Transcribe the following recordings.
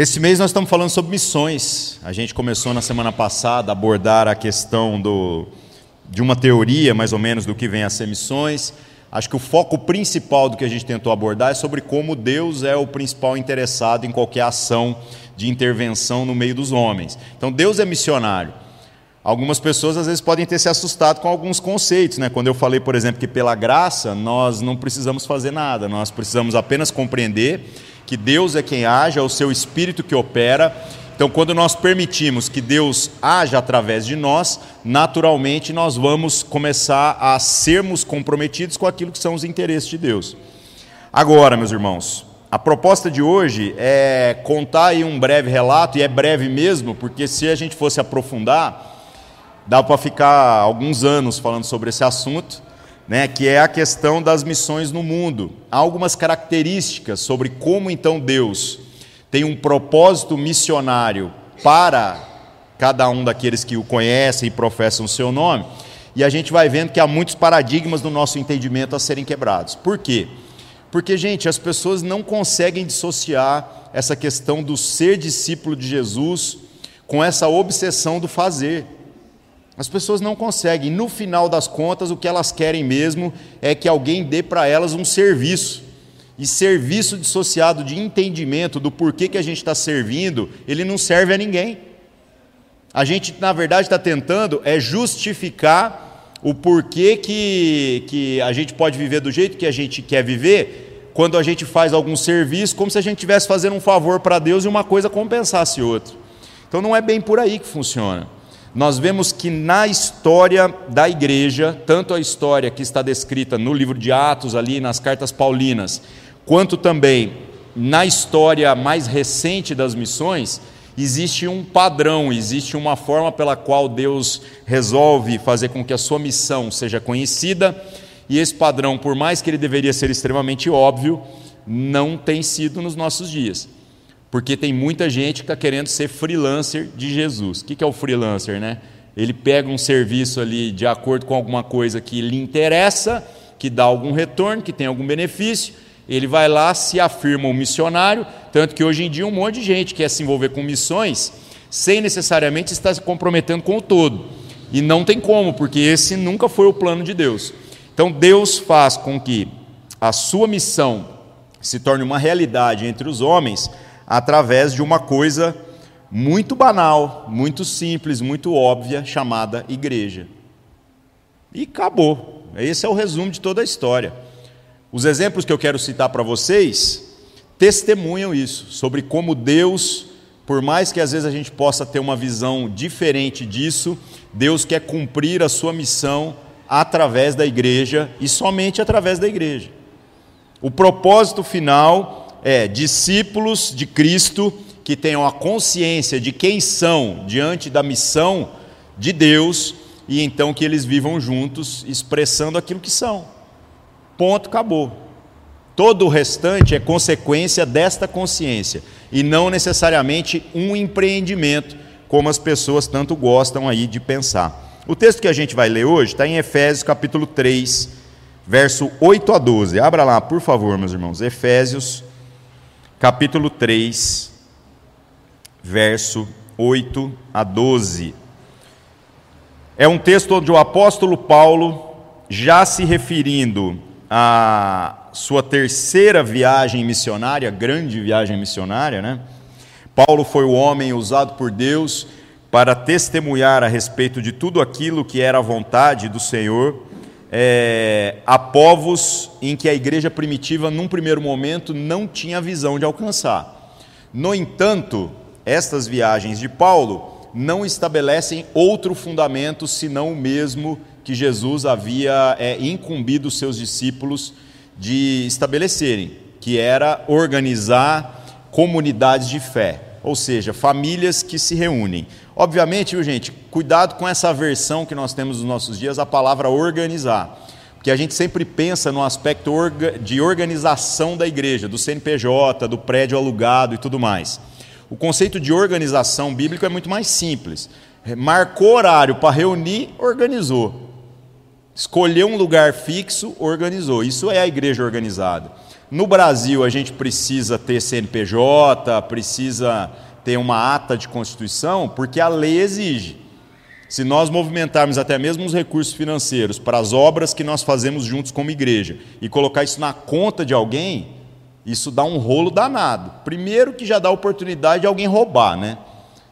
Esse mês nós estamos falando sobre missões. A gente começou na semana passada a abordar a questão do, de uma teoria, mais ou menos, do que vem a ser missões. Acho que o foco principal do que a gente tentou abordar é sobre como Deus é o principal interessado em qualquer ação de intervenção no meio dos homens. Então, Deus é missionário. Algumas pessoas às vezes podem ter se assustado com alguns conceitos, né? Quando eu falei, por exemplo, que pela graça nós não precisamos fazer nada, nós precisamos apenas compreender que Deus é quem age, é o seu espírito que opera. Então, quando nós permitimos que Deus haja através de nós, naturalmente nós vamos começar a sermos comprometidos com aquilo que são os interesses de Deus. Agora, meus irmãos, a proposta de hoje é contar aí um breve relato, e é breve mesmo, porque se a gente fosse aprofundar, dá para ficar alguns anos falando sobre esse assunto né, que é a questão das missões no mundo. Há algumas características sobre como então Deus tem um propósito missionário para cada um daqueles que o conhecem e professam o seu nome, e a gente vai vendo que há muitos paradigmas no nosso entendimento a serem quebrados. Por quê? Porque, gente, as pessoas não conseguem dissociar essa questão do ser discípulo de Jesus com essa obsessão do fazer. As pessoas não conseguem, no final das contas, o que elas querem mesmo é que alguém dê para elas um serviço. E serviço dissociado de entendimento do porquê que a gente está servindo, ele não serve a ninguém. A gente, na verdade, está tentando é justificar o porquê que, que a gente pode viver do jeito que a gente quer viver, quando a gente faz algum serviço, como se a gente estivesse fazendo um favor para Deus e uma coisa compensasse outra. Então não é bem por aí que funciona nós vemos que na história da igreja, tanto a história que está descrita no livro de Atos, ali nas cartas paulinas, quanto também na história mais recente das missões, existe um padrão, existe uma forma pela qual Deus resolve fazer com que a sua missão seja conhecida, e esse padrão, por mais que ele deveria ser extremamente óbvio, não tem sido nos nossos dias. Porque tem muita gente que está querendo ser freelancer de Jesus. O que é o freelancer, né? Ele pega um serviço ali de acordo com alguma coisa que lhe interessa, que dá algum retorno, que tem algum benefício, ele vai lá, se afirma um missionário, tanto que hoje em dia um monte de gente quer se envolver com missões sem necessariamente estar se comprometendo com o todo. E não tem como, porque esse nunca foi o plano de Deus. Então Deus faz com que a sua missão se torne uma realidade entre os homens através de uma coisa muito banal, muito simples, muito óbvia, chamada igreja. E acabou. Esse é o resumo de toda a história. Os exemplos que eu quero citar para vocês testemunham isso, sobre como Deus, por mais que às vezes a gente possa ter uma visão diferente disso, Deus quer cumprir a sua missão através da igreja e somente através da igreja. O propósito final é discípulos de Cristo que tenham a consciência de quem são diante da missão de Deus e então que eles vivam juntos expressando aquilo que são. Ponto, acabou. Todo o restante é consequência desta consciência e não necessariamente um empreendimento, como as pessoas tanto gostam aí de pensar. O texto que a gente vai ler hoje está em Efésios capítulo 3, verso 8 a 12. Abra lá, por favor, meus irmãos. Efésios capítulo 3, verso 8 a 12. É um texto onde o apóstolo Paulo, já se referindo à sua terceira viagem missionária, grande viagem missionária, né? Paulo foi o homem usado por Deus para testemunhar a respeito de tudo aquilo que era a vontade do Senhor é, a povos em que a igreja primitiva, num primeiro momento, não tinha visão de alcançar. No entanto, estas viagens de Paulo não estabelecem outro fundamento senão o mesmo que Jesus havia é, incumbido os seus discípulos de estabelecerem, que era organizar comunidades de fé, ou seja, famílias que se reúnem. Obviamente, viu, gente, cuidado com essa versão que nós temos nos nossos dias, a palavra organizar. Porque a gente sempre pensa no aspecto de organização da igreja, do CNPJ, do prédio alugado e tudo mais. O conceito de organização bíblico é muito mais simples. Marcou horário para reunir, organizou. Escolheu um lugar fixo, organizou. Isso é a igreja organizada. No Brasil, a gente precisa ter CNPJ, precisa ter uma ata de constituição, porque a lei exige. Se nós movimentarmos até mesmo os recursos financeiros para as obras que nós fazemos juntos como igreja e colocar isso na conta de alguém, isso dá um rolo danado. Primeiro, que já dá oportunidade de alguém roubar, né?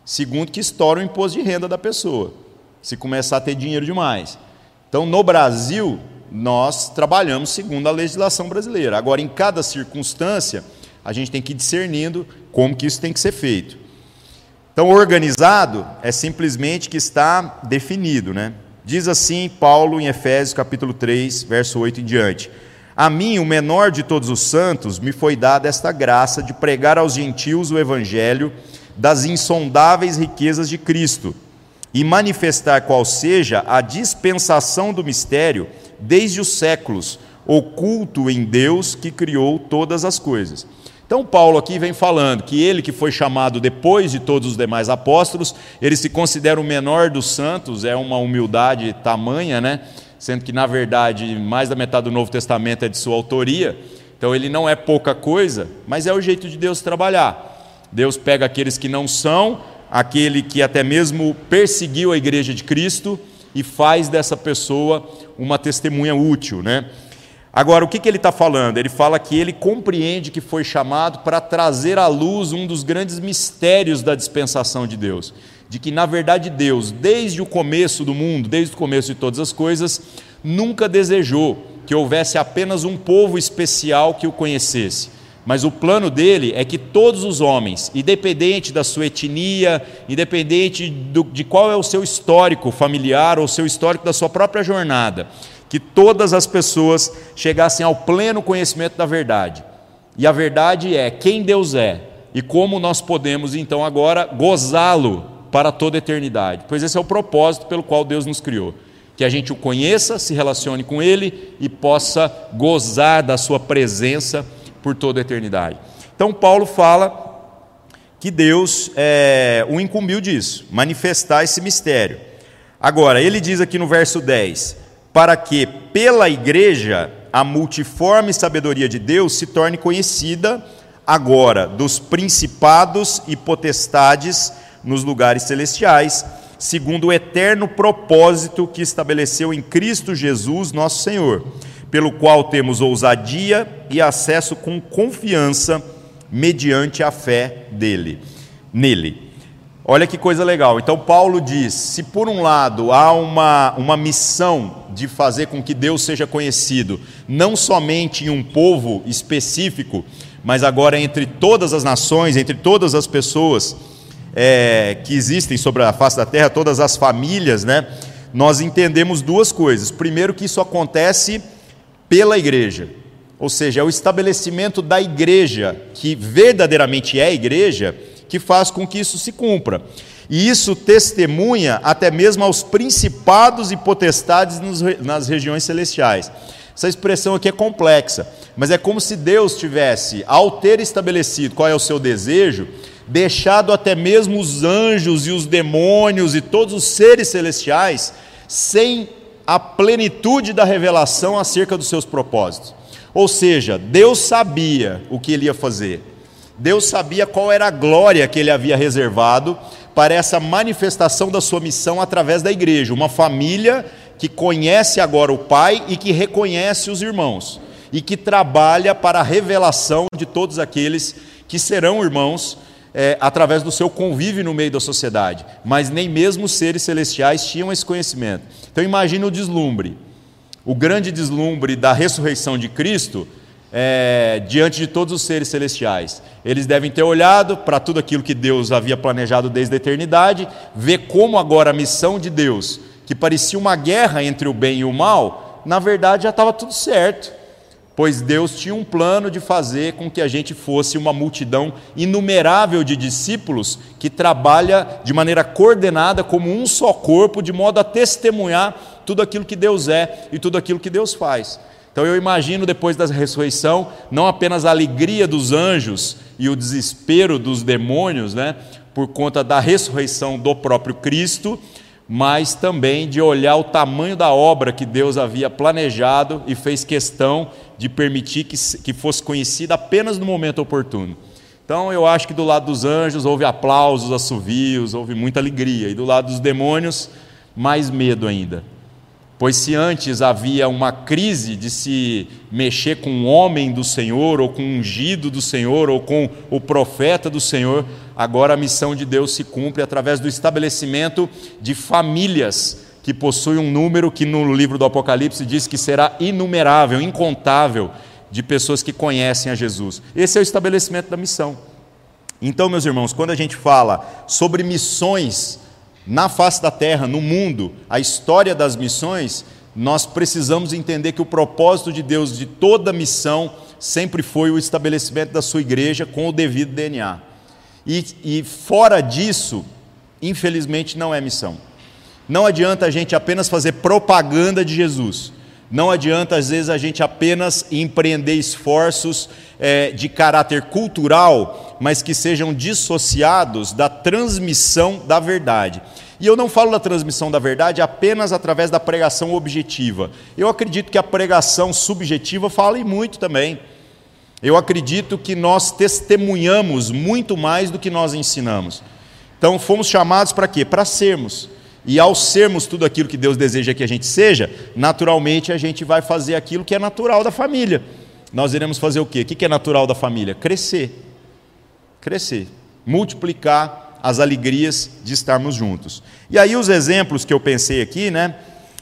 Segundo, que estoura o imposto de renda da pessoa, se começar a ter dinheiro demais. Então, no Brasil, nós trabalhamos segundo a legislação brasileira. Agora, em cada circunstância, a gente tem que ir discernindo como que isso tem que ser feito. Então, organizado é simplesmente que está definido, né? Diz assim Paulo em Efésios capítulo 3, verso 8 em diante: A mim, o menor de todos os santos, me foi dada esta graça de pregar aos gentios o evangelho das insondáveis riquezas de Cristo e manifestar qual seja a dispensação do mistério desde os séculos, oculto em Deus que criou todas as coisas então, Paulo aqui vem falando que ele, que foi chamado depois de todos os demais apóstolos, ele se considera o menor dos santos, é uma humildade tamanha, né? Sendo que, na verdade, mais da metade do Novo Testamento é de sua autoria. Então, ele não é pouca coisa, mas é o jeito de Deus trabalhar. Deus pega aqueles que não são, aquele que até mesmo perseguiu a igreja de Cristo e faz dessa pessoa uma testemunha útil, né? Agora, o que, que ele está falando? Ele fala que ele compreende que foi chamado para trazer à luz um dos grandes mistérios da dispensação de Deus. De que, na verdade, Deus, desde o começo do mundo, desde o começo de todas as coisas, nunca desejou que houvesse apenas um povo especial que o conhecesse. Mas o plano dele é que todos os homens, independente da sua etnia, independente do, de qual é o seu histórico familiar ou o seu histórico da sua própria jornada, que todas as pessoas chegassem ao pleno conhecimento da verdade. E a verdade é quem Deus é e como nós podemos então agora gozá-lo para toda a eternidade. Pois esse é o propósito pelo qual Deus nos criou. Que a gente o conheça, se relacione com ele e possa gozar da sua presença por toda a eternidade. Então, Paulo fala que Deus é, o incumbiu disso, manifestar esse mistério. Agora, ele diz aqui no verso 10: para que, pela igreja, a multiforme sabedoria de Deus se torne conhecida agora dos principados e potestades nos lugares celestiais, segundo o eterno propósito que estabeleceu em Cristo Jesus, nosso Senhor, pelo qual temos ousadia e acesso com confiança mediante a fé dele, nele. Olha que coisa legal. Então, Paulo diz: se por um lado há uma, uma missão de fazer com que Deus seja conhecido, não somente em um povo específico, mas agora entre todas as nações, entre todas as pessoas é, que existem sobre a face da terra, todas as famílias, né? Nós entendemos duas coisas. Primeiro, que isso acontece pela igreja, ou seja, é o estabelecimento da igreja, que verdadeiramente é a igreja que faz com que isso se cumpra. E isso testemunha até mesmo aos principados e potestades nas regiões celestiais. Essa expressão aqui é complexa, mas é como se Deus tivesse, ao ter estabelecido qual é o seu desejo, deixado até mesmo os anjos e os demônios e todos os seres celestiais sem a plenitude da revelação acerca dos seus propósitos. Ou seja, Deus sabia o que ele ia fazer, Deus sabia qual era a glória que ele havia reservado para essa manifestação da sua missão através da igreja, uma família que conhece agora o Pai e que reconhece os irmãos, e que trabalha para a revelação de todos aqueles que serão irmãos é, através do seu convívio no meio da sociedade, mas nem mesmo os seres celestiais tinham esse conhecimento. Então imagine o deslumbre, o grande deslumbre da ressurreição de Cristo é, diante de todos os seres celestiais. Eles devem ter olhado para tudo aquilo que Deus havia planejado desde a eternidade, ver como agora a missão de Deus, que parecia uma guerra entre o bem e o mal, na verdade já estava tudo certo, pois Deus tinha um plano de fazer com que a gente fosse uma multidão inumerável de discípulos que trabalha de maneira coordenada como um só corpo, de modo a testemunhar tudo aquilo que Deus é e tudo aquilo que Deus faz. Então eu imagino depois da ressurreição, não apenas a alegria dos anjos e o desespero dos demônios, né, por conta da ressurreição do próprio Cristo, mas também de olhar o tamanho da obra que Deus havia planejado e fez questão de permitir que, que fosse conhecida apenas no momento oportuno. Então eu acho que do lado dos anjos houve aplausos, assovios, houve muita alegria, e do lado dos demônios, mais medo ainda. Pois se antes havia uma crise de se mexer com um homem do Senhor, ou com um ungido do Senhor, ou com o profeta do Senhor, agora a missão de Deus se cumpre através do estabelecimento de famílias que possuem um número que no livro do Apocalipse diz que será inumerável, incontável, de pessoas que conhecem a Jesus. Esse é o estabelecimento da missão. Então, meus irmãos, quando a gente fala sobre missões, na face da terra, no mundo, a história das missões, nós precisamos entender que o propósito de Deus de toda missão sempre foi o estabelecimento da sua igreja com o devido DNA. E, e fora disso, infelizmente, não é missão. Não adianta a gente apenas fazer propaganda de Jesus. Não adianta, às vezes, a gente apenas empreender esforços é, de caráter cultural, mas que sejam dissociados da transmissão da verdade. E eu não falo da transmissão da verdade apenas através da pregação objetiva. Eu acredito que a pregação subjetiva fala muito também. Eu acredito que nós testemunhamos muito mais do que nós ensinamos. Então, fomos chamados para quê? Para sermos. E ao sermos tudo aquilo que Deus deseja que a gente seja, naturalmente a gente vai fazer aquilo que é natural da família. Nós iremos fazer o quê? O que é natural da família? Crescer. Crescer. Multiplicar as alegrias de estarmos juntos. E aí, os exemplos que eu pensei aqui, né?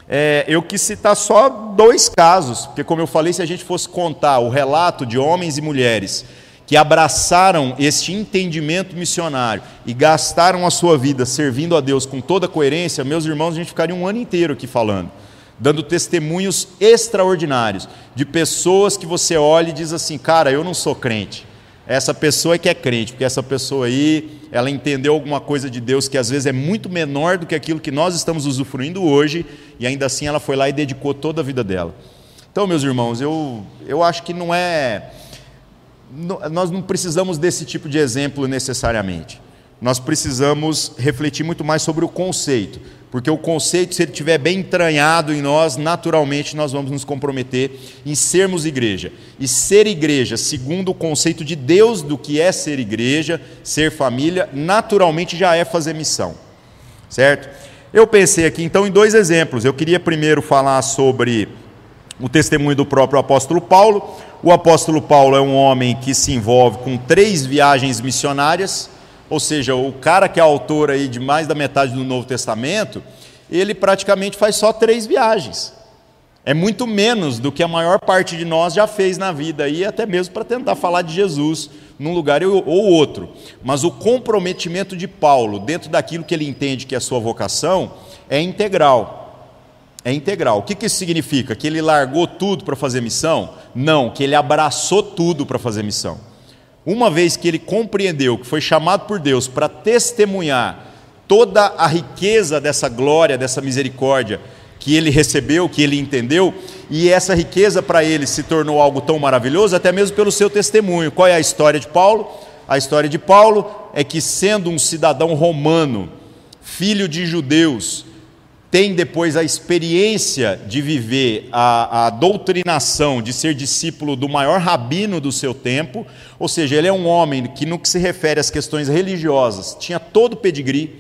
É, eu quis citar só dois casos, porque, como eu falei, se a gente fosse contar o relato de homens e mulheres que abraçaram este entendimento missionário e gastaram a sua vida servindo a Deus com toda coerência, meus irmãos, a gente ficaria um ano inteiro aqui falando, dando testemunhos extraordinários de pessoas que você olha e diz assim: cara, eu não sou crente. Essa pessoa é que é crente, porque essa pessoa aí, ela entendeu alguma coisa de Deus que às vezes é muito menor do que aquilo que nós estamos usufruindo hoje, e ainda assim ela foi lá e dedicou toda a vida dela. Então, meus irmãos, eu, eu acho que não é nós não precisamos desse tipo de exemplo necessariamente. Nós precisamos refletir muito mais sobre o conceito, porque o conceito, se ele estiver bem entranhado em nós, naturalmente nós vamos nos comprometer em sermos igreja. E ser igreja, segundo o conceito de Deus do que é ser igreja, ser família, naturalmente já é fazer missão. Certo? Eu pensei aqui então em dois exemplos. Eu queria primeiro falar sobre o testemunho do próprio apóstolo Paulo. O apóstolo Paulo é um homem que se envolve com três viagens missionárias, ou seja, o cara que é autor aí de mais da metade do Novo Testamento, ele praticamente faz só três viagens. É muito menos do que a maior parte de nós já fez na vida, e até mesmo para tentar falar de Jesus num lugar ou outro. Mas o comprometimento de Paulo, dentro daquilo que ele entende que é a sua vocação, é integral é integral. O que, que isso significa? Que ele largou tudo para fazer missão? Não, que ele abraçou tudo para fazer missão. Uma vez que ele compreendeu que foi chamado por Deus para testemunhar toda a riqueza dessa glória, dessa misericórdia que ele recebeu, que ele entendeu, e essa riqueza para ele se tornou algo tão maravilhoso, até mesmo pelo seu testemunho. Qual é a história de Paulo? A história de Paulo é que, sendo um cidadão romano, filho de judeus, tem depois a experiência de viver a, a, doutrinação, de ser discípulo do maior rabino do seu tempo, ou seja, ele é um homem que, no que se refere às questões religiosas, tinha todo o pedigree,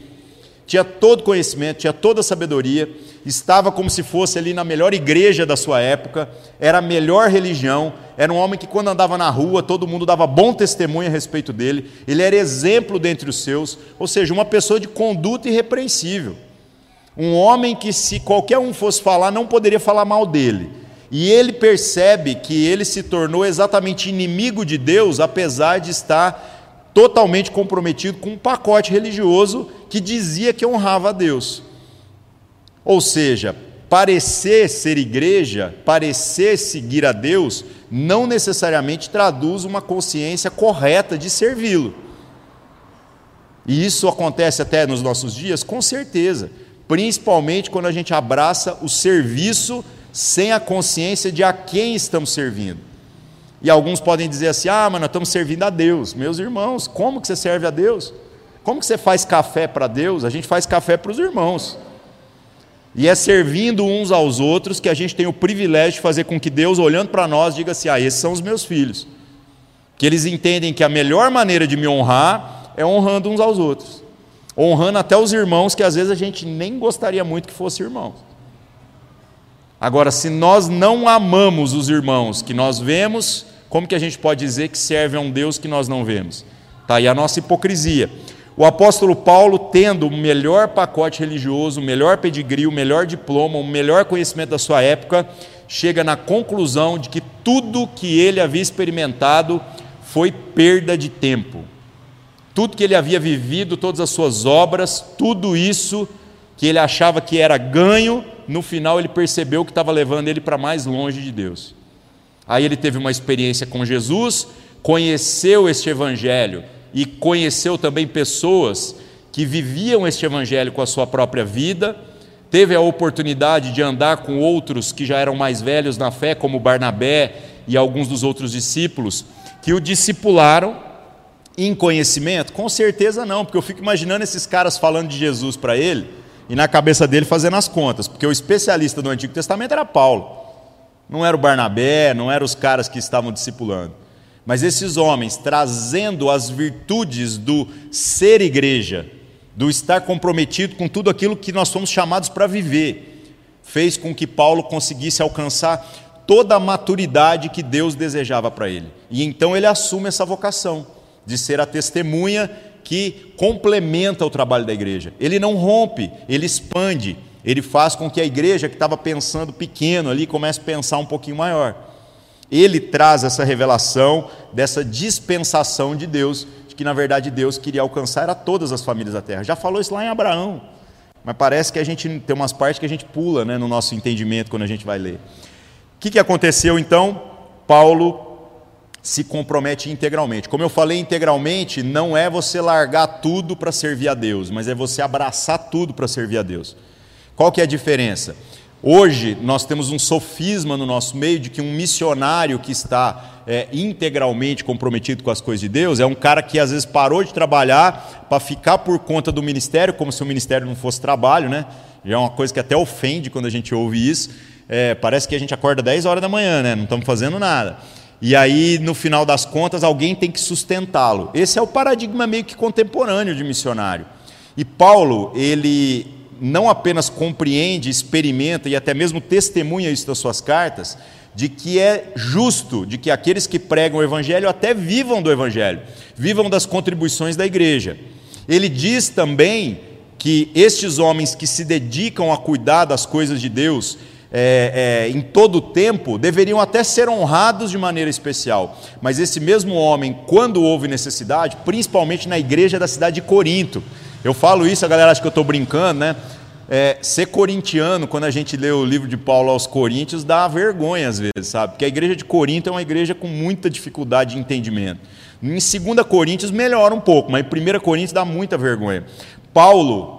tinha todo conhecimento, tinha toda a sabedoria, estava como se fosse ali na melhor igreja da sua época, era a melhor religião, era um homem que, quando andava na rua, todo mundo dava bom testemunho a respeito dele, ele era exemplo dentre os seus, ou seja, uma pessoa de conduta irrepreensível. Um homem que, se qualquer um fosse falar, não poderia falar mal dele. E ele percebe que ele se tornou exatamente inimigo de Deus, apesar de estar totalmente comprometido com um pacote religioso que dizia que honrava a Deus. Ou seja, parecer ser igreja, parecer seguir a Deus, não necessariamente traduz uma consciência correta de servi-lo. E isso acontece até nos nossos dias? Com certeza principalmente quando a gente abraça o serviço sem a consciência de a quem estamos servindo. E alguns podem dizer assim: ah, mas nós estamos servindo a Deus. Meus irmãos, como que você serve a Deus? Como que você faz café para Deus? A gente faz café para os irmãos. E é servindo uns aos outros que a gente tem o privilégio de fazer com que Deus, olhando para nós, diga assim: ah, esses são os meus filhos. Que eles entendem que a melhor maneira de me honrar é honrando uns aos outros. Honrando até os irmãos que às vezes a gente nem gostaria muito que fossem irmãos. Agora, se nós não amamos os irmãos que nós vemos, como que a gente pode dizer que serve a um Deus que nós não vemos? Está aí a nossa hipocrisia. O apóstolo Paulo, tendo o melhor pacote religioso, o melhor pedigree, o melhor diploma, o melhor conhecimento da sua época, chega na conclusão de que tudo que ele havia experimentado foi perda de tempo. Tudo que ele havia vivido, todas as suas obras, tudo isso que ele achava que era ganho, no final ele percebeu que estava levando ele para mais longe de Deus. Aí ele teve uma experiência com Jesus, conheceu este evangelho e conheceu também pessoas que viviam este evangelho com a sua própria vida, teve a oportunidade de andar com outros que já eram mais velhos na fé, como Barnabé e alguns dos outros discípulos, que o discipularam em conhecimento? Com certeza não, porque eu fico imaginando esses caras falando de Jesus para ele e na cabeça dele fazendo as contas, porque o especialista do Antigo Testamento era Paulo, não era o Barnabé, não eram os caras que estavam discipulando. Mas esses homens, trazendo as virtudes do ser igreja, do estar comprometido com tudo aquilo que nós fomos chamados para viver, fez com que Paulo conseguisse alcançar toda a maturidade que Deus desejava para ele. E então ele assume essa vocação de ser a testemunha que complementa o trabalho da igreja. Ele não rompe, ele expande, ele faz com que a igreja que estava pensando pequeno ali comece a pensar um pouquinho maior. Ele traz essa revelação dessa dispensação de Deus, de que na verdade Deus queria alcançar a todas as famílias da terra. Já falou isso lá em Abraão, mas parece que a gente tem umas partes que a gente pula né, no nosso entendimento quando a gente vai ler. O que, que aconteceu então? Paulo se compromete integralmente. Como eu falei, integralmente não é você largar tudo para servir a Deus, mas é você abraçar tudo para servir a Deus. Qual que é a diferença? Hoje nós temos um sofisma no nosso meio de que um missionário que está é, integralmente comprometido com as coisas de Deus é um cara que às vezes parou de trabalhar para ficar por conta do ministério, como se o ministério não fosse trabalho, né? Já é uma coisa que até ofende quando a gente ouve isso. É, parece que a gente acorda 10 horas da manhã, né? Não estamos fazendo nada. E aí, no final das contas, alguém tem que sustentá-lo. Esse é o paradigma meio que contemporâneo de missionário. E Paulo, ele não apenas compreende, experimenta e até mesmo testemunha isso das suas cartas, de que é justo de que aqueles que pregam o Evangelho até vivam do Evangelho, vivam das contribuições da igreja. Ele diz também que estes homens que se dedicam a cuidar das coisas de Deus é, é, em todo o tempo deveriam até ser honrados de maneira especial. Mas esse mesmo homem, quando houve necessidade, principalmente na igreja da cidade de Corinto, eu falo isso, a galera acha que eu estou brincando, né? É, ser corintiano, quando a gente lê o livro de Paulo aos Coríntios, dá vergonha às vezes, sabe? Porque a igreja de Corinto é uma igreja com muita dificuldade de entendimento. Em 2 Coríntios melhora um pouco, mas em 1 Coríntios dá muita vergonha. Paulo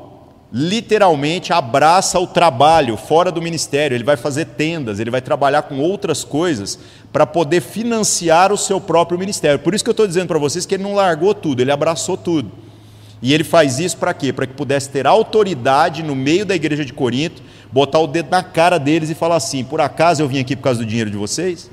literalmente abraça o trabalho fora do ministério, ele vai fazer tendas, ele vai trabalhar com outras coisas para poder financiar o seu próprio ministério. Por isso que eu estou dizendo para vocês que ele não largou tudo, ele abraçou tudo. E ele faz isso para quê? Para que pudesse ter autoridade no meio da igreja de Corinto, botar o dedo na cara deles e falar assim: por acaso eu vim aqui por causa do dinheiro de vocês?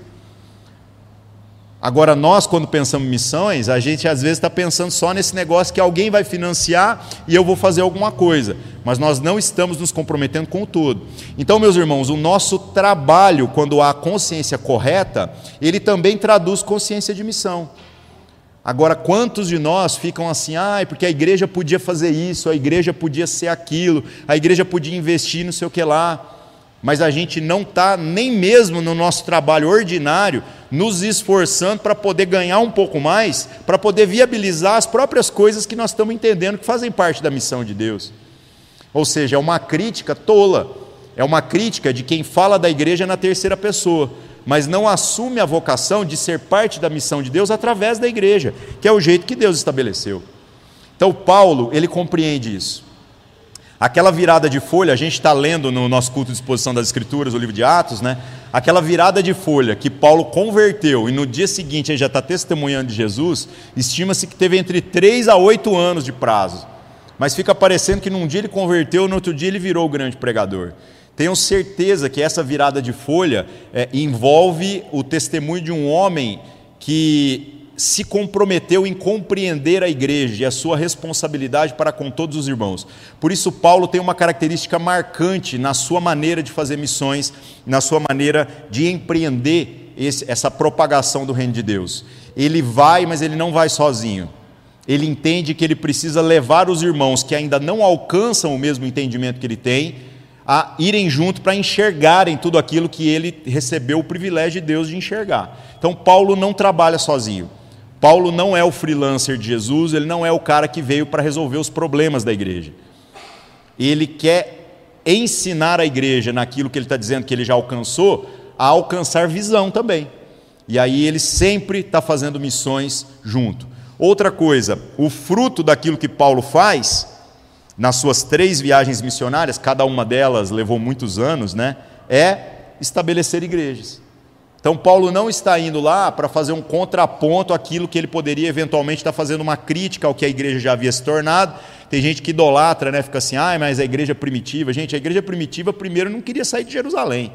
Agora, nós, quando pensamos em missões, a gente às vezes está pensando só nesse negócio que alguém vai financiar e eu vou fazer alguma coisa, mas nós não estamos nos comprometendo com o todo. Então, meus irmãos, o nosso trabalho, quando há consciência correta, ele também traduz consciência de missão. Agora, quantos de nós ficam assim, ah, porque a igreja podia fazer isso, a igreja podia ser aquilo, a igreja podia investir no sei o que lá, mas a gente não está nem mesmo no nosso trabalho ordinário nos esforçando para poder ganhar um pouco mais, para poder viabilizar as próprias coisas que nós estamos entendendo que fazem parte da missão de Deus. Ou seja, é uma crítica tola, é uma crítica de quem fala da igreja na terceira pessoa mas não assume a vocação de ser parte da missão de Deus através da igreja, que é o jeito que Deus estabeleceu. Então, Paulo, ele compreende isso. Aquela virada de folha, a gente está lendo no nosso culto de exposição das Escrituras, o livro de Atos, né? Aquela virada de folha que Paulo converteu e no dia seguinte ele já está testemunhando de Jesus, estima-se que teve entre 3 a 8 anos de prazo. mas fica parecendo que num dia ele converteu, no outro dia ele virou o grande pregador. Tenho certeza que essa virada de folha é, envolve o testemunho de um homem que se comprometeu em compreender a igreja e a sua responsabilidade para com todos os irmãos. Por isso, Paulo tem uma característica marcante na sua maneira de fazer missões, na sua maneira de empreender esse, essa propagação do reino de Deus. Ele vai, mas ele não vai sozinho. Ele entende que ele precisa levar os irmãos que ainda não alcançam o mesmo entendimento que ele tem a irem junto para enxergarem tudo aquilo que ele recebeu o privilégio de Deus de enxergar. Então, Paulo não trabalha sozinho. Paulo não é o freelancer de Jesus, ele não é o cara que veio para resolver os problemas da igreja. Ele quer ensinar a igreja naquilo que ele está dizendo que ele já alcançou, a alcançar visão também. E aí ele sempre está fazendo missões junto. Outra coisa, o fruto daquilo que Paulo faz, nas suas três viagens missionárias, cada uma delas levou muitos anos, né, é estabelecer igrejas. Então, Paulo não está indo lá para fazer um contraponto àquilo que ele poderia eventualmente estar fazendo uma crítica ao que a igreja já havia se tornado. Tem gente que idolatra, né? fica assim, ah, mas a igreja primitiva. Gente, a igreja primitiva primeiro não queria sair de Jerusalém,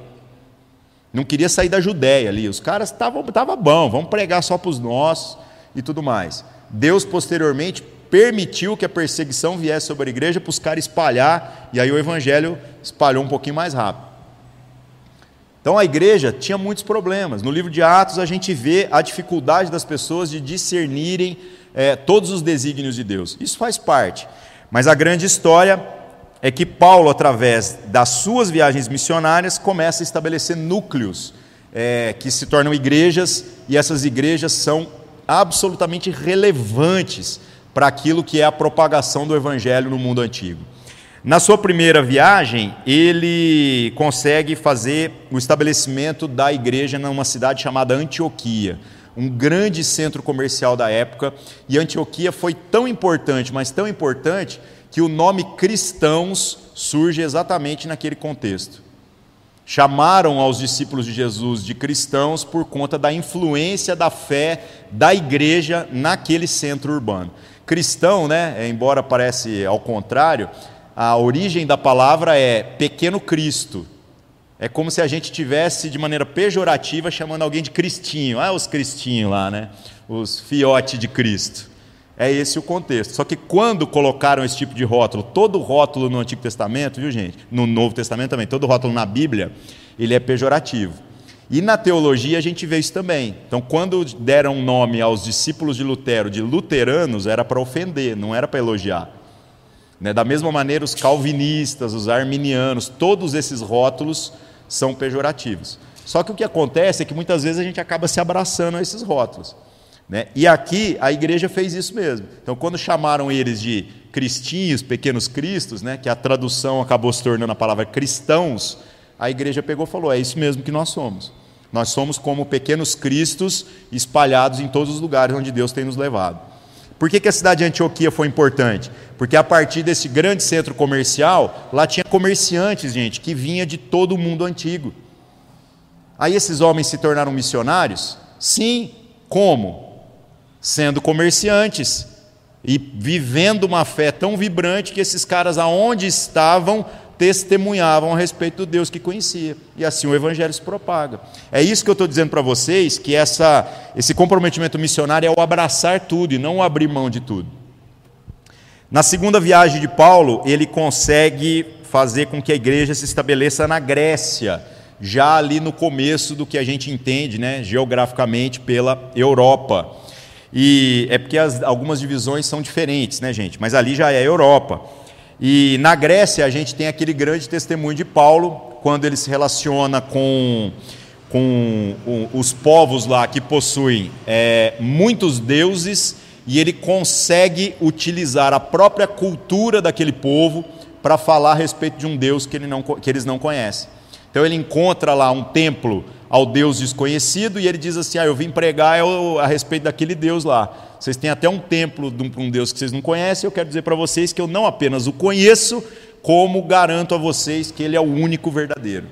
não queria sair da Judéia ali. Os caras estavam tava bom, vamos pregar só para os nossos e tudo mais. Deus, posteriormente, permitiu que a perseguição viesse sobre a igreja para os caras espalhar, e aí o evangelho espalhou um pouquinho mais rápido. Então a igreja tinha muitos problemas. No livro de Atos a gente vê a dificuldade das pessoas de discernirem é, todos os desígnios de Deus. Isso faz parte. Mas a grande história é que Paulo, através das suas viagens missionárias, começa a estabelecer núcleos é, que se tornam igrejas, e essas igrejas são absolutamente relevantes para aquilo que é a propagação do evangelho no mundo antigo. Na sua primeira viagem, ele consegue fazer o estabelecimento da igreja numa cidade chamada Antioquia, um grande centro comercial da época. E Antioquia foi tão importante, mas tão importante, que o nome cristãos surge exatamente naquele contexto. Chamaram aos discípulos de Jesus de cristãos por conta da influência da fé da igreja naquele centro urbano. Cristão, né, embora parece ao contrário, a origem da palavra é pequeno Cristo. É como se a gente tivesse de maneira pejorativa chamando alguém de cristinho. Ah, os cristinhos lá, né? Os fiote de Cristo. É esse o contexto. Só que quando colocaram esse tipo de rótulo, todo rótulo no Antigo Testamento, viu gente? No Novo Testamento também, todo rótulo na Bíblia, ele é pejorativo. E na teologia a gente vê isso também. Então, quando deram nome aos discípulos de Lutero de luteranos, era para ofender, não era para elogiar. Né? Da mesma maneira, os calvinistas, os arminianos, todos esses rótulos são pejorativos. Só que o que acontece é que muitas vezes a gente acaba se abraçando a esses rótulos. Né? E aqui a igreja fez isso mesmo. Então, quando chamaram eles de cristinhos, pequenos cristos, né, que a tradução acabou se tornando a palavra cristãos, a igreja pegou e falou: é isso mesmo que nós somos. Nós somos como pequenos cristos espalhados em todos os lugares onde Deus tem nos levado. Por que, que a cidade de Antioquia foi importante? Porque a partir desse grande centro comercial, lá tinha comerciantes, gente, que vinha de todo o mundo antigo. Aí esses homens se tornaram missionários? Sim, como? Sendo comerciantes e vivendo uma fé tão vibrante que esses caras, aonde estavam, testemunhavam a respeito do Deus que conhecia. E assim o evangelho se propaga. É isso que eu estou dizendo para vocês, que essa, esse comprometimento missionário é o abraçar tudo e não o abrir mão de tudo. Na segunda viagem de Paulo, ele consegue fazer com que a igreja se estabeleça na Grécia, já ali no começo do que a gente entende, né, geograficamente, pela Europa. E é porque as, algumas divisões são diferentes, né, gente? Mas ali já é a Europa. E na Grécia a gente tem aquele grande testemunho de Paulo, quando ele se relaciona com, com os povos lá que possuem é, muitos deuses, e ele consegue utilizar a própria cultura daquele povo para falar a respeito de um Deus que, ele não, que eles não conhecem. Então ele encontra lá um templo ao Deus desconhecido e ele diz assim: Ah, eu vim pregar a respeito daquele Deus lá. Vocês têm até um templo para um Deus que vocês não conhecem. Eu quero dizer para vocês que eu não apenas o conheço, como garanto a vocês que ele é o único verdadeiro.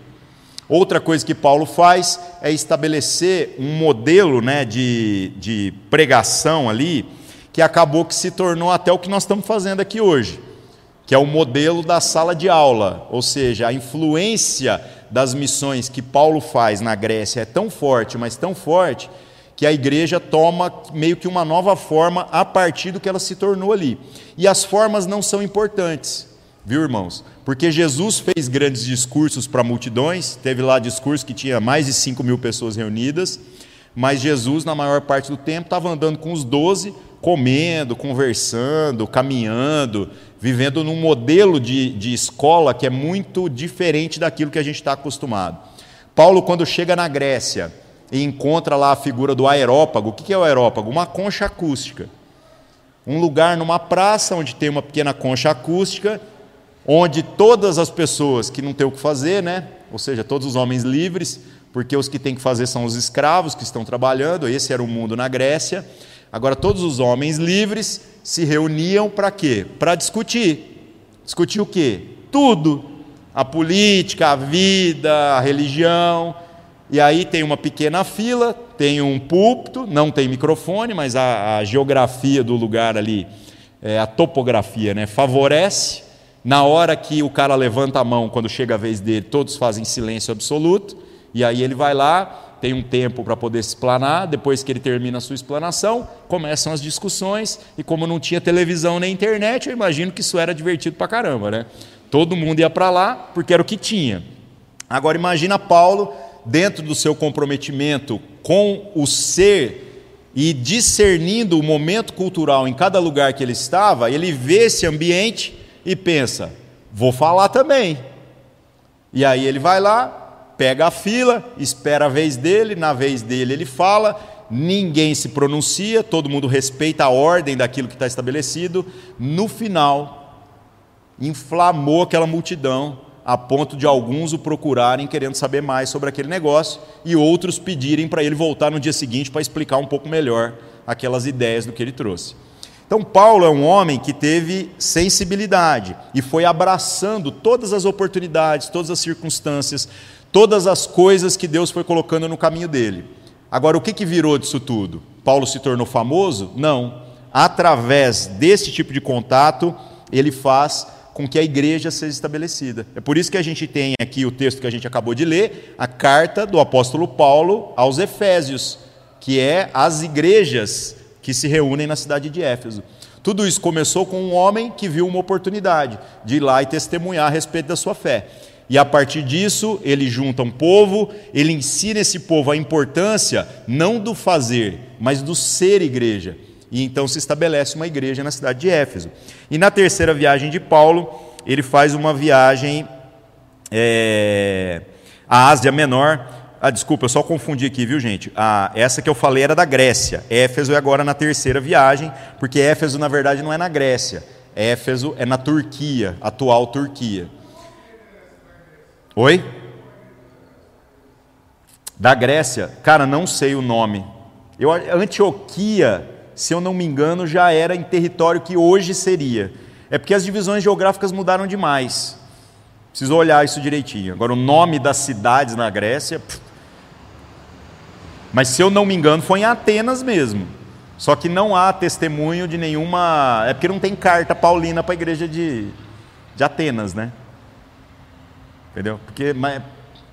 Outra coisa que Paulo faz é estabelecer um modelo né, de, de pregação ali, que acabou que se tornou até o que nós estamos fazendo aqui hoje. que é o modelo da sala de aula, ou seja, a influência das missões que Paulo faz na Grécia é tão forte, mas tão forte, que a igreja toma meio que uma nova forma a partir do que ela se tornou ali. E as formas não são importantes, viu, irmãos? Porque Jesus fez grandes discursos para multidões, teve lá discurso que tinha mais de 5 mil pessoas reunidas, mas Jesus, na maior parte do tempo, estava andando com os doze, comendo, conversando, caminhando, vivendo num modelo de, de escola que é muito diferente daquilo que a gente está acostumado. Paulo, quando chega na Grécia e encontra lá a figura do aerópago, o que é o aerópago? Uma concha acústica. Um lugar numa praça onde tem uma pequena concha acústica, onde todas as pessoas que não têm o que fazer, né? ou seja, todos os homens livres, porque os que têm que fazer são os escravos que estão trabalhando, esse era o mundo na Grécia. Agora, todos os homens livres se reuniam para quê? Para discutir. Discutir o quê? Tudo. A política, a vida, a religião. E aí tem uma pequena fila, tem um púlpito, não tem microfone, mas a, a geografia do lugar ali, é, a topografia, né, favorece. Na hora que o cara levanta a mão, quando chega a vez dele, todos fazem silêncio absoluto. E aí ele vai lá, tem um tempo para poder se explanar, depois que ele termina a sua explanação, começam as discussões, e como não tinha televisão nem internet, eu imagino que isso era divertido para caramba, né? Todo mundo ia para lá porque era o que tinha. Agora imagina Paulo dentro do seu comprometimento com o ser e discernindo o momento cultural em cada lugar que ele estava, ele vê esse ambiente e pensa: vou falar também. E aí ele vai lá, pega a fila, espera a vez dele, na vez dele ele fala, ninguém se pronuncia, todo mundo respeita a ordem daquilo que está estabelecido. No final, inflamou aquela multidão a ponto de alguns o procurarem querendo saber mais sobre aquele negócio e outros pedirem para ele voltar no dia seguinte para explicar um pouco melhor aquelas ideias do que ele trouxe. Então, Paulo é um homem que teve sensibilidade e foi abraçando todas as oportunidades, todas as circunstâncias, todas as coisas que Deus foi colocando no caminho dele. Agora, o que, que virou disso tudo? Paulo se tornou famoso? Não. Através desse tipo de contato, ele faz com que a igreja seja estabelecida. É por isso que a gente tem aqui o texto que a gente acabou de ler, a carta do apóstolo Paulo aos Efésios, que é as igrejas que se reúnem na cidade de Éfeso. Tudo isso começou com um homem que viu uma oportunidade de ir lá e testemunhar a respeito da sua fé. E a partir disso, ele junta um povo, ele ensina esse povo a importância não do fazer, mas do ser igreja. E então se estabelece uma igreja na cidade de Éfeso. E na terceira viagem de Paulo, ele faz uma viagem é, à Ásia Menor. Ah, desculpa, eu só confundi aqui, viu, gente? Ah, essa que eu falei era da Grécia. Éfeso é agora na terceira viagem, porque Éfeso, na verdade, não é na Grécia. Éfeso é na Turquia, atual Turquia. Oi? Da Grécia, cara, não sei o nome. Eu, Antioquia, se eu não me engano, já era em território que hoje seria. É porque as divisões geográficas mudaram demais. Preciso olhar isso direitinho. Agora, o nome das cidades na Grécia. Pff. Mas se eu não me engano, foi em Atenas mesmo. Só que não há testemunho de nenhuma. É porque não tem carta paulina para a igreja de, de Atenas, né? Entendeu? Porque mas,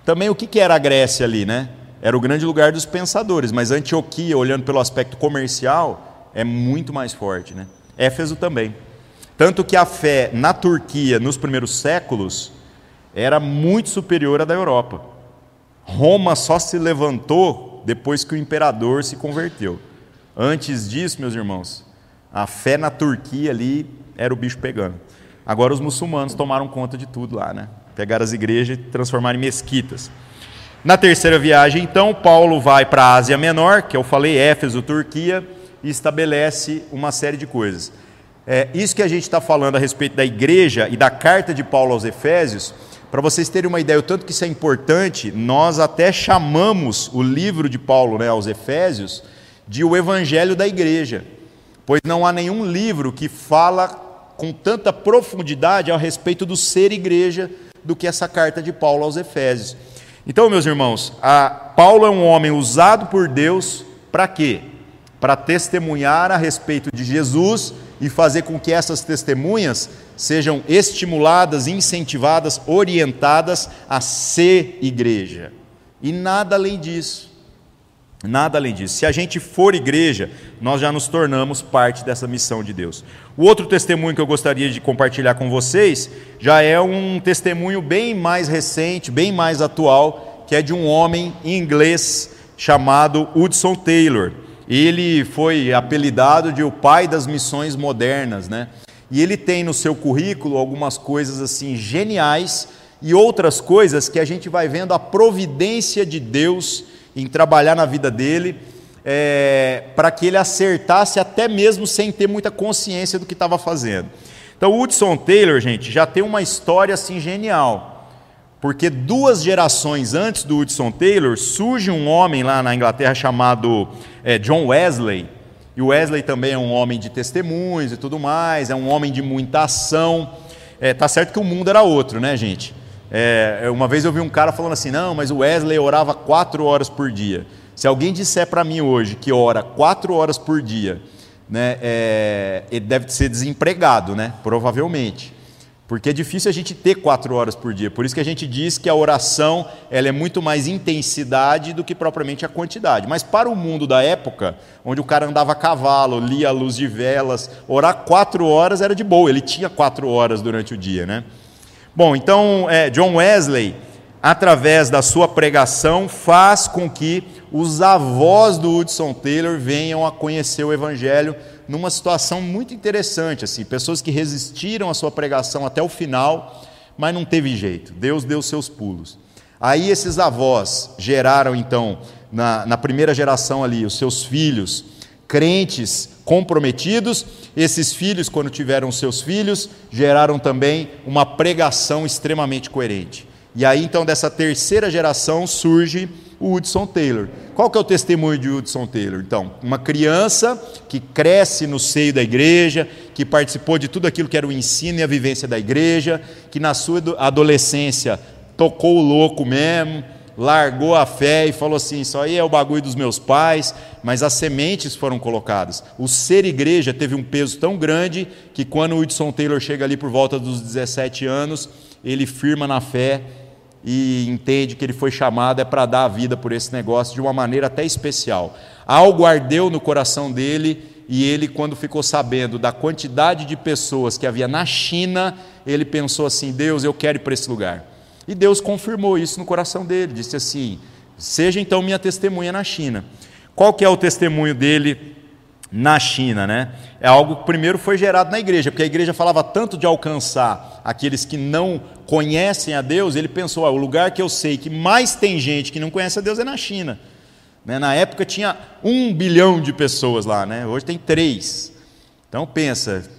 também o que, que era a Grécia ali, né? Era o grande lugar dos pensadores, mas Antioquia, olhando pelo aspecto comercial, é muito mais forte, né? Éfeso também. Tanto que a fé na Turquia, nos primeiros séculos, era muito superior à da Europa. Roma só se levantou depois que o imperador se converteu. Antes disso, meus irmãos, a fé na Turquia ali era o bicho pegando. Agora os muçulmanos tomaram conta de tudo lá, né? pegar as igrejas e transformar em mesquitas. Na terceira viagem, então, Paulo vai para a Ásia Menor, que eu falei, Éfeso, Turquia, e estabelece uma série de coisas. É, isso que a gente está falando a respeito da igreja e da carta de Paulo aos Efésios, para vocês terem uma ideia, o tanto que isso é importante, nós até chamamos o livro de Paulo né, aos Efésios de o Evangelho da Igreja, pois não há nenhum livro que fala com tanta profundidade a respeito do ser igreja do que essa carta de Paulo aos Efésios. Então, meus irmãos, Paulo é um homem usado por Deus para quê? Para testemunhar a respeito de Jesus e fazer com que essas testemunhas sejam estimuladas, incentivadas, orientadas a ser igreja. E nada além disso. Nada além disso. Se a gente for igreja, nós já nos tornamos parte dessa missão de Deus. O outro testemunho que eu gostaria de compartilhar com vocês já é um testemunho bem mais recente, bem mais atual, que é de um homem inglês chamado Hudson Taylor. Ele foi apelidado de o pai das missões modernas, né? E ele tem no seu currículo algumas coisas assim geniais e outras coisas que a gente vai vendo a providência de Deus em trabalhar na vida dele, é, para que ele acertasse até mesmo sem ter muita consciência do que estava fazendo. Então, Hudson Taylor, gente, já tem uma história assim genial, porque duas gerações antes do Hudson Taylor surge um homem lá na Inglaterra chamado é, John Wesley. E o Wesley também é um homem de testemunhos e tudo mais, é um homem de muita ação. É, tá certo que o mundo era outro, né, gente? É, uma vez eu vi um cara falando assim: não, mas o Wesley orava quatro horas por dia. Se alguém disser para mim hoje que ora quatro horas por dia, né, é, ele deve ser desempregado, né? Provavelmente. Porque é difícil a gente ter quatro horas por dia. Por isso que a gente diz que a oração ela é muito mais intensidade do que propriamente a quantidade. Mas para o mundo da época, onde o cara andava a cavalo, lia a luz de velas, orar quatro horas era de boa. Ele tinha quatro horas durante o dia, né? Bom, então é, John Wesley, através da sua pregação, faz com que os avós do Hudson Taylor venham a conhecer o Evangelho numa situação muito interessante, assim, pessoas que resistiram à sua pregação até o final, mas não teve jeito. Deus deu seus pulos. Aí esses avós geraram então na, na primeira geração ali os seus filhos crentes comprometidos. Esses filhos, quando tiveram seus filhos, geraram também uma pregação extremamente coerente. E aí, então, dessa terceira geração surge o Hudson Taylor. Qual que é o testemunho de Hudson Taylor? Então, uma criança que cresce no seio da igreja, que participou de tudo aquilo que era o ensino e a vivência da igreja, que na sua adolescência tocou o louco mesmo, largou a fé e falou assim: Isso aí é o bagulho dos meus pais, mas as sementes foram colocadas. O ser igreja teve um peso tão grande que quando o Hudson Taylor chega ali por volta dos 17 anos, ele firma na fé e entende que ele foi chamado é para dar a vida por esse negócio de uma maneira até especial. Algo ardeu no coração dele e ele, quando ficou sabendo da quantidade de pessoas que havia na China, ele pensou assim: Deus, eu quero ir para esse lugar. E Deus confirmou isso no coração dele, disse assim: "Seja então minha testemunha na China". Qual que é o testemunho dele na China, né? É algo que primeiro foi gerado na igreja, porque a igreja falava tanto de alcançar aqueles que não conhecem a Deus, ele pensou: ah, o lugar que eu sei que mais tem gente que não conhece a Deus é na China. Né? Na época tinha um bilhão de pessoas lá, né? Hoje tem três. Então pensa,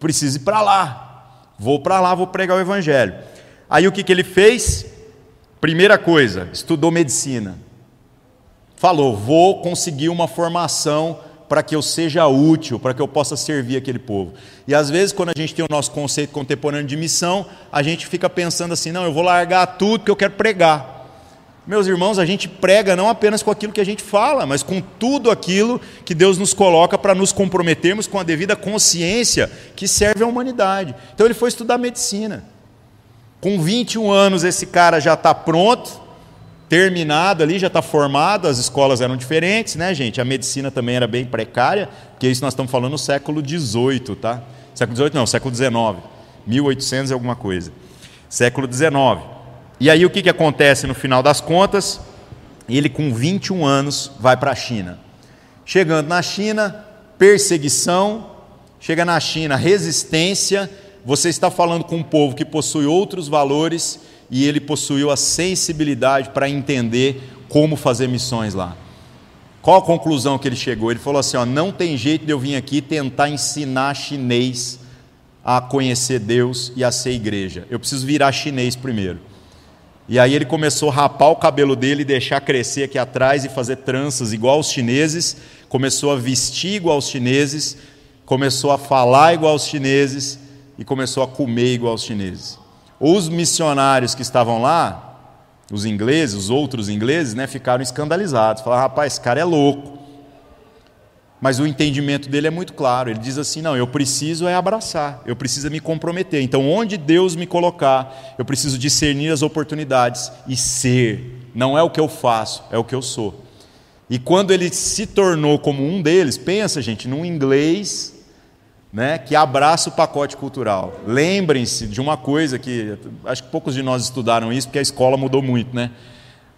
preciso ir para lá. Vou para lá, vou pregar o evangelho. Aí o que, que ele fez? Primeira coisa, estudou medicina. Falou: vou conseguir uma formação para que eu seja útil, para que eu possa servir aquele povo. E às vezes, quando a gente tem o nosso conceito contemporâneo de missão, a gente fica pensando assim: não, eu vou largar tudo que eu quero pregar. Meus irmãos, a gente prega não apenas com aquilo que a gente fala, mas com tudo aquilo que Deus nos coloca para nos comprometermos com a devida consciência que serve à humanidade. Então ele foi estudar medicina. Com 21 anos, esse cara já está pronto, terminado ali, já está formado. As escolas eram diferentes, né, gente? A medicina também era bem precária, porque isso nós estamos falando no século XVIII, tá? Século XVIII não, século XIX, 1800 e alguma coisa. Século XIX. E aí o que, que acontece no final das contas? Ele, com 21 anos, vai para a China. Chegando na China, perseguição. Chega na China, resistência você está falando com um povo que possui outros valores e ele possuiu a sensibilidade para entender como fazer missões lá. Qual a conclusão que ele chegou? Ele falou assim: ó, não tem jeito de eu vir aqui tentar ensinar chinês a conhecer Deus e a ser igreja. Eu preciso virar chinês primeiro. E aí ele começou a rapar o cabelo dele, deixar crescer aqui atrás e fazer tranças igual aos chineses, começou a vestir igual aos chineses, começou a falar igual aos chineses e começou a comer igual aos chineses. Os missionários que estavam lá, os ingleses, os outros ingleses, né, ficaram escandalizados. Falaram, rapaz, esse cara é louco. Mas o entendimento dele é muito claro. Ele diz assim: não, eu preciso é abraçar, eu preciso me comprometer. Então, onde Deus me colocar, eu preciso discernir as oportunidades e ser. Não é o que eu faço, é o que eu sou. E quando ele se tornou como um deles, pensa, gente, num inglês né, que abraça o pacote cultural. Lembrem-se de uma coisa que acho que poucos de nós estudaram isso, porque a escola mudou muito, né?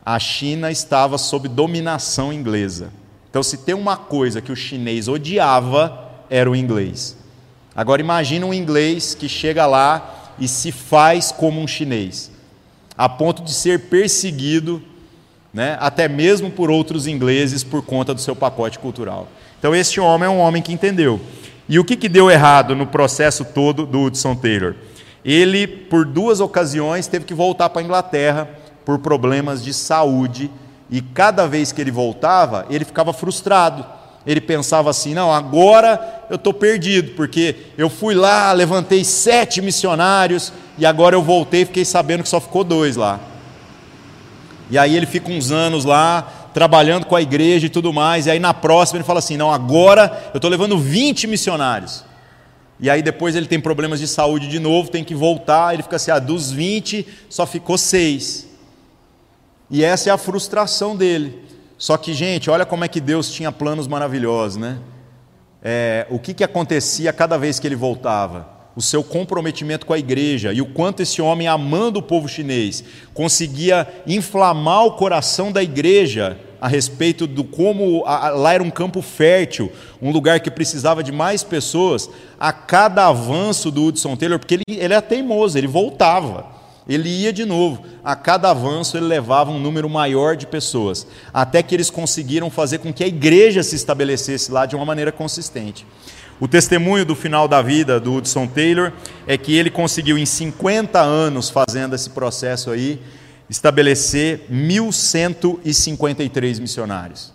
A China estava sob dominação inglesa. Então, se tem uma coisa que o chinês odiava, era o inglês. Agora, imagine um inglês que chega lá e se faz como um chinês, a ponto de ser perseguido, né, até mesmo por outros ingleses, por conta do seu pacote cultural. Então, este homem é um homem que entendeu. E o que, que deu errado no processo todo do Hudson Taylor? Ele, por duas ocasiões, teve que voltar para a Inglaterra por problemas de saúde e cada vez que ele voltava, ele ficava frustrado. Ele pensava assim: não, agora eu estou perdido, porque eu fui lá, levantei sete missionários e agora eu voltei e fiquei sabendo que só ficou dois lá. E aí ele fica uns anos lá, trabalhando com a igreja e tudo mais, e aí na próxima ele fala assim: não, agora eu estou levando 20 missionários. E aí depois ele tem problemas de saúde de novo, tem que voltar, ele fica assim: ah, dos 20 só ficou seis. E essa é a frustração dele. Só que, gente, olha como é que Deus tinha planos maravilhosos, né? É, o que, que acontecia cada vez que ele voltava? O seu comprometimento com a igreja e o quanto esse homem, amando o povo chinês, conseguia inflamar o coração da igreja a respeito do como a, lá era um campo fértil, um lugar que precisava de mais pessoas, a cada avanço do Hudson Taylor, porque ele, ele era teimoso, ele voltava. Ele ia de novo. A cada avanço ele levava um número maior de pessoas, até que eles conseguiram fazer com que a igreja se estabelecesse lá de uma maneira consistente. O testemunho do final da vida do Hudson Taylor é que ele conseguiu, em 50 anos fazendo esse processo aí, estabelecer 1.153 missionários.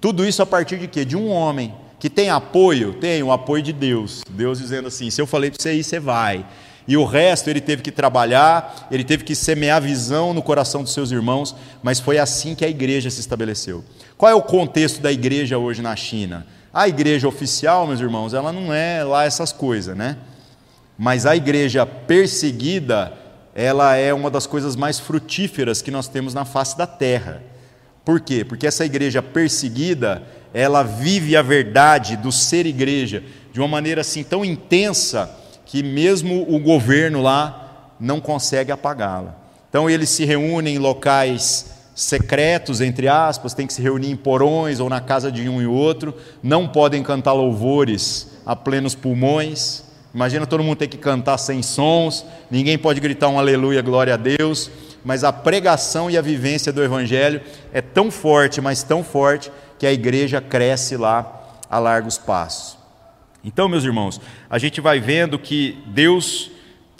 Tudo isso a partir de quê? De um homem que tem apoio, tem o apoio de Deus. Deus dizendo assim: se eu falei para você ir, você vai. E o resto ele teve que trabalhar, ele teve que semear visão no coração dos seus irmãos, mas foi assim que a igreja se estabeleceu. Qual é o contexto da igreja hoje na China? A igreja oficial, meus irmãos, ela não é lá essas coisas, né? Mas a igreja perseguida, ela é uma das coisas mais frutíferas que nós temos na face da terra. Por quê? Porque essa igreja perseguida, ela vive a verdade do ser igreja de uma maneira assim tão intensa que mesmo o governo lá não consegue apagá-la. Então eles se reúnem em locais secretos, entre aspas, tem que se reunir em porões ou na casa de um e outro, não podem cantar louvores a plenos pulmões. Imagina todo mundo ter que cantar sem sons, ninguém pode gritar um aleluia, glória a Deus, mas a pregação e a vivência do evangelho é tão forte, mas tão forte que a igreja cresce lá a largos passos. Então, meus irmãos, a gente vai vendo que Deus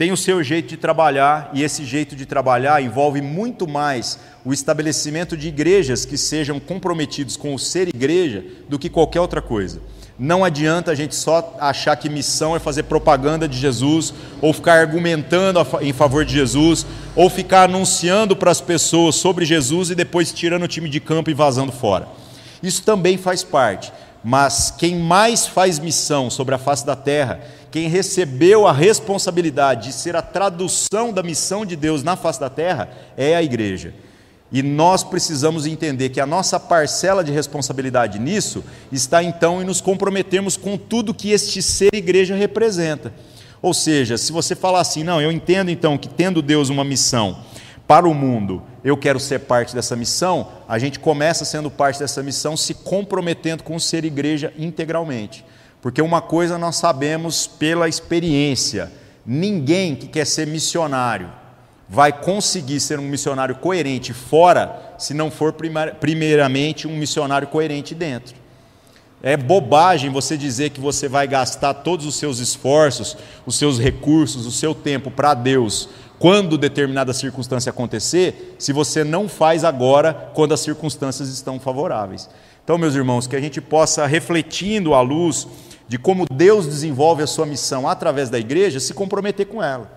tem o seu jeito de trabalhar e esse jeito de trabalhar envolve muito mais o estabelecimento de igrejas que sejam comprometidos com o ser igreja do que qualquer outra coisa. Não adianta a gente só achar que missão é fazer propaganda de Jesus, ou ficar argumentando em favor de Jesus, ou ficar anunciando para as pessoas sobre Jesus e depois tirando o time de campo e vazando fora. Isso também faz parte. Mas quem mais faz missão sobre a face da terra, quem recebeu a responsabilidade de ser a tradução da missão de Deus na face da terra, é a igreja. E nós precisamos entender que a nossa parcela de responsabilidade nisso está então em nos comprometermos com tudo que este ser igreja representa. Ou seja, se você falar assim, não, eu entendo então que tendo Deus uma missão para o mundo, eu quero ser parte dessa missão, a gente começa sendo parte dessa missão se comprometendo com ser igreja integralmente. Porque uma coisa nós sabemos pela experiência: ninguém que quer ser missionário vai conseguir ser um missionário coerente fora se não for primeiramente um missionário coerente dentro. É bobagem você dizer que você vai gastar todos os seus esforços, os seus recursos, o seu tempo para Deus quando determinada circunstância acontecer, se você não faz agora, quando as circunstâncias estão favoráveis. Então, meus irmãos, que a gente possa, refletindo à luz de como Deus desenvolve a sua missão através da igreja, se comprometer com ela.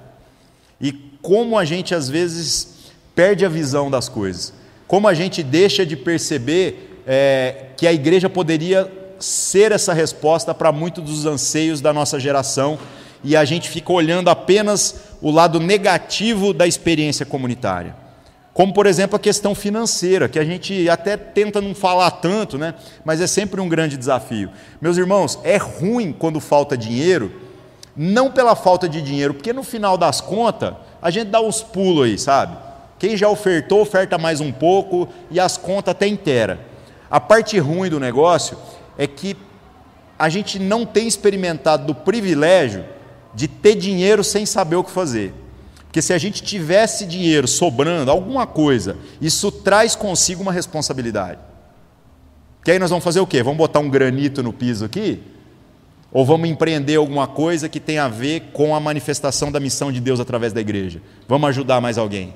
E como a gente, às vezes, perde a visão das coisas. Como a gente deixa de perceber é, que a igreja poderia ser essa resposta para muitos dos anseios da nossa geração e a gente fica olhando apenas o lado negativo da experiência comunitária. Como, por exemplo, a questão financeira, que a gente até tenta não falar tanto, né? mas é sempre um grande desafio. Meus irmãos, é ruim quando falta dinheiro, não pela falta de dinheiro, porque no final das contas, a gente dá uns pulos aí, sabe? Quem já ofertou, oferta mais um pouco e as contas até inteira. A parte ruim do negócio é que a gente não tem experimentado do privilégio de ter dinheiro sem saber o que fazer. Porque se a gente tivesse dinheiro sobrando, alguma coisa, isso traz consigo uma responsabilidade. Que aí nós vamos fazer o quê? Vamos botar um granito no piso aqui? Ou vamos empreender alguma coisa que tem a ver com a manifestação da missão de Deus através da igreja? Vamos ajudar mais alguém?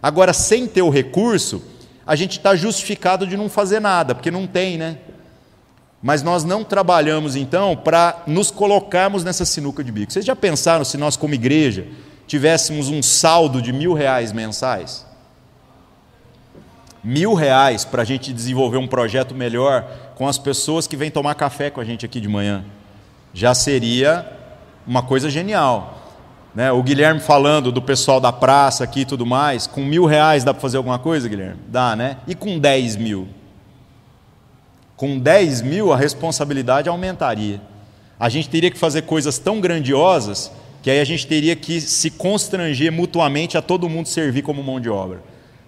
Agora, sem ter o recurso, a gente está justificado de não fazer nada, porque não tem, né? Mas nós não trabalhamos então para nos colocarmos nessa sinuca de bico. Vocês já pensaram se nós, como igreja, tivéssemos um saldo de mil reais mensais? Mil reais para a gente desenvolver um projeto melhor com as pessoas que vêm tomar café com a gente aqui de manhã. Já seria uma coisa genial. Né? O Guilherme falando do pessoal da praça aqui e tudo mais, com mil reais dá para fazer alguma coisa, Guilherme? Dá, né? E com dez mil? Com 10 mil, a responsabilidade aumentaria. A gente teria que fazer coisas tão grandiosas que aí a gente teria que se constranger mutuamente a todo mundo servir como mão de obra.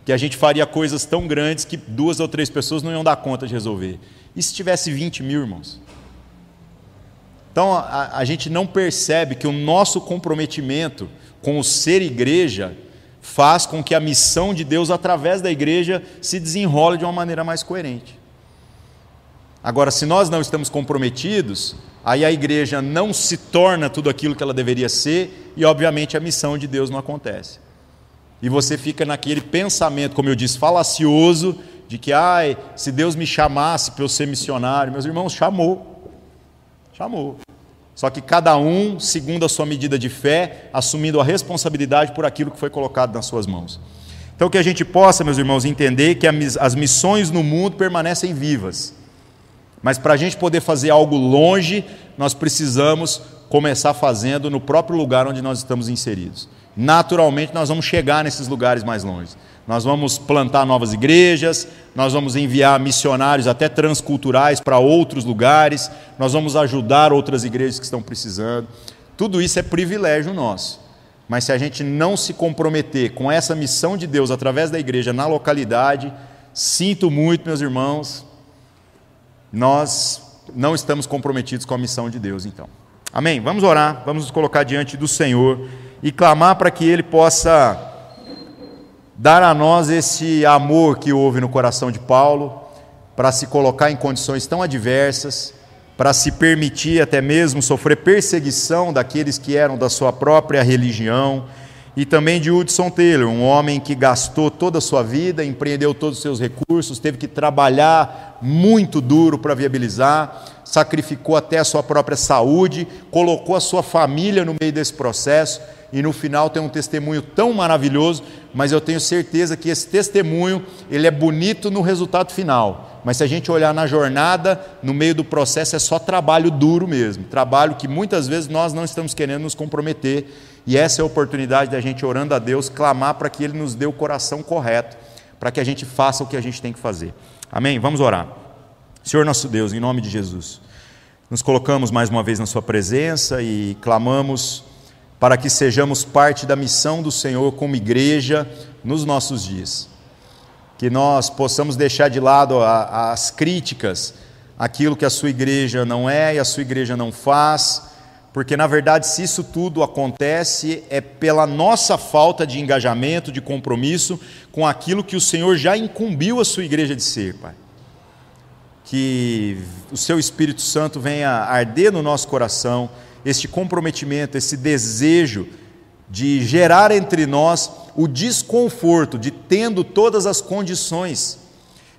Que a gente faria coisas tão grandes que duas ou três pessoas não iam dar conta de resolver. E se tivesse 20 mil, irmãos? Então a, a gente não percebe que o nosso comprometimento com o ser igreja faz com que a missão de Deus através da igreja se desenrole de uma maneira mais coerente. Agora, se nós não estamos comprometidos, aí a igreja não se torna tudo aquilo que ela deveria ser e, obviamente, a missão de Deus não acontece. E você fica naquele pensamento, como eu disse, falacioso, de que, ai, se Deus me chamasse para eu ser missionário, meus irmãos, chamou. Chamou. Só que cada um, segundo a sua medida de fé, assumindo a responsabilidade por aquilo que foi colocado nas suas mãos. Então, que a gente possa, meus irmãos, entender que as missões no mundo permanecem vivas mas para a gente poder fazer algo longe, nós precisamos começar fazendo no próprio lugar onde nós estamos inseridos. Naturalmente, nós vamos chegar nesses lugares mais longe. Nós vamos plantar novas igrejas, nós vamos enviar missionários até transculturais para outros lugares, nós vamos ajudar outras igrejas que estão precisando. Tudo isso é privilégio nosso. Mas se a gente não se comprometer com essa missão de Deus através da igreja na localidade, sinto muito, meus irmãos, nós não estamos comprometidos com a missão de Deus, então. Amém? Vamos orar, vamos nos colocar diante do Senhor e clamar para que Ele possa dar a nós esse amor que houve no coração de Paulo, para se colocar em condições tão adversas, para se permitir até mesmo sofrer perseguição daqueles que eram da sua própria religião e também de Hudson Taylor, um homem que gastou toda a sua vida, empreendeu todos os seus recursos, teve que trabalhar muito duro para viabilizar, sacrificou até a sua própria saúde, colocou a sua família no meio desse processo e no final tem um testemunho tão maravilhoso, mas eu tenho certeza que esse testemunho, ele é bonito no resultado final. Mas se a gente olhar na jornada, no meio do processo é só trabalho duro mesmo, trabalho que muitas vezes nós não estamos querendo nos comprometer e essa é a oportunidade da gente, orando a Deus, clamar para que Ele nos dê o coração correto, para que a gente faça o que a gente tem que fazer. Amém? Vamos orar. Senhor nosso Deus, em nome de Jesus, nos colocamos mais uma vez na Sua presença e clamamos para que sejamos parte da missão do Senhor como igreja nos nossos dias. Que nós possamos deixar de lado as críticas, aquilo que a Sua igreja não é e a Sua igreja não faz porque na verdade, se isso tudo acontece, é pela nossa falta de engajamento, de compromisso com aquilo que o Senhor já incumbiu a sua igreja de ser, Pai. Que o seu Espírito Santo venha arder no nosso coração este comprometimento, esse desejo de gerar entre nós o desconforto de tendo todas as condições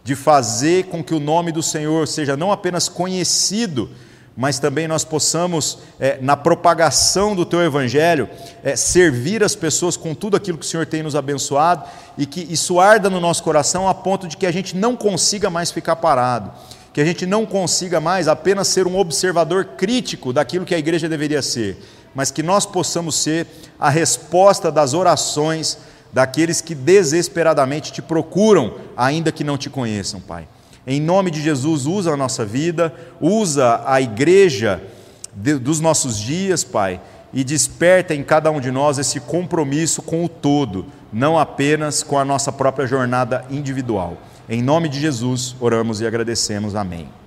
de fazer com que o nome do Senhor seja não apenas conhecido, mas também nós possamos, é, na propagação do Teu Evangelho, é, servir as pessoas com tudo aquilo que o Senhor tem nos abençoado e que isso arda no nosso coração a ponto de que a gente não consiga mais ficar parado, que a gente não consiga mais apenas ser um observador crítico daquilo que a igreja deveria ser, mas que nós possamos ser a resposta das orações daqueles que desesperadamente te procuram, ainda que não te conheçam, Pai. Em nome de Jesus, usa a nossa vida, usa a igreja dos nossos dias, Pai, e desperta em cada um de nós esse compromisso com o todo, não apenas com a nossa própria jornada individual. Em nome de Jesus, oramos e agradecemos. Amém.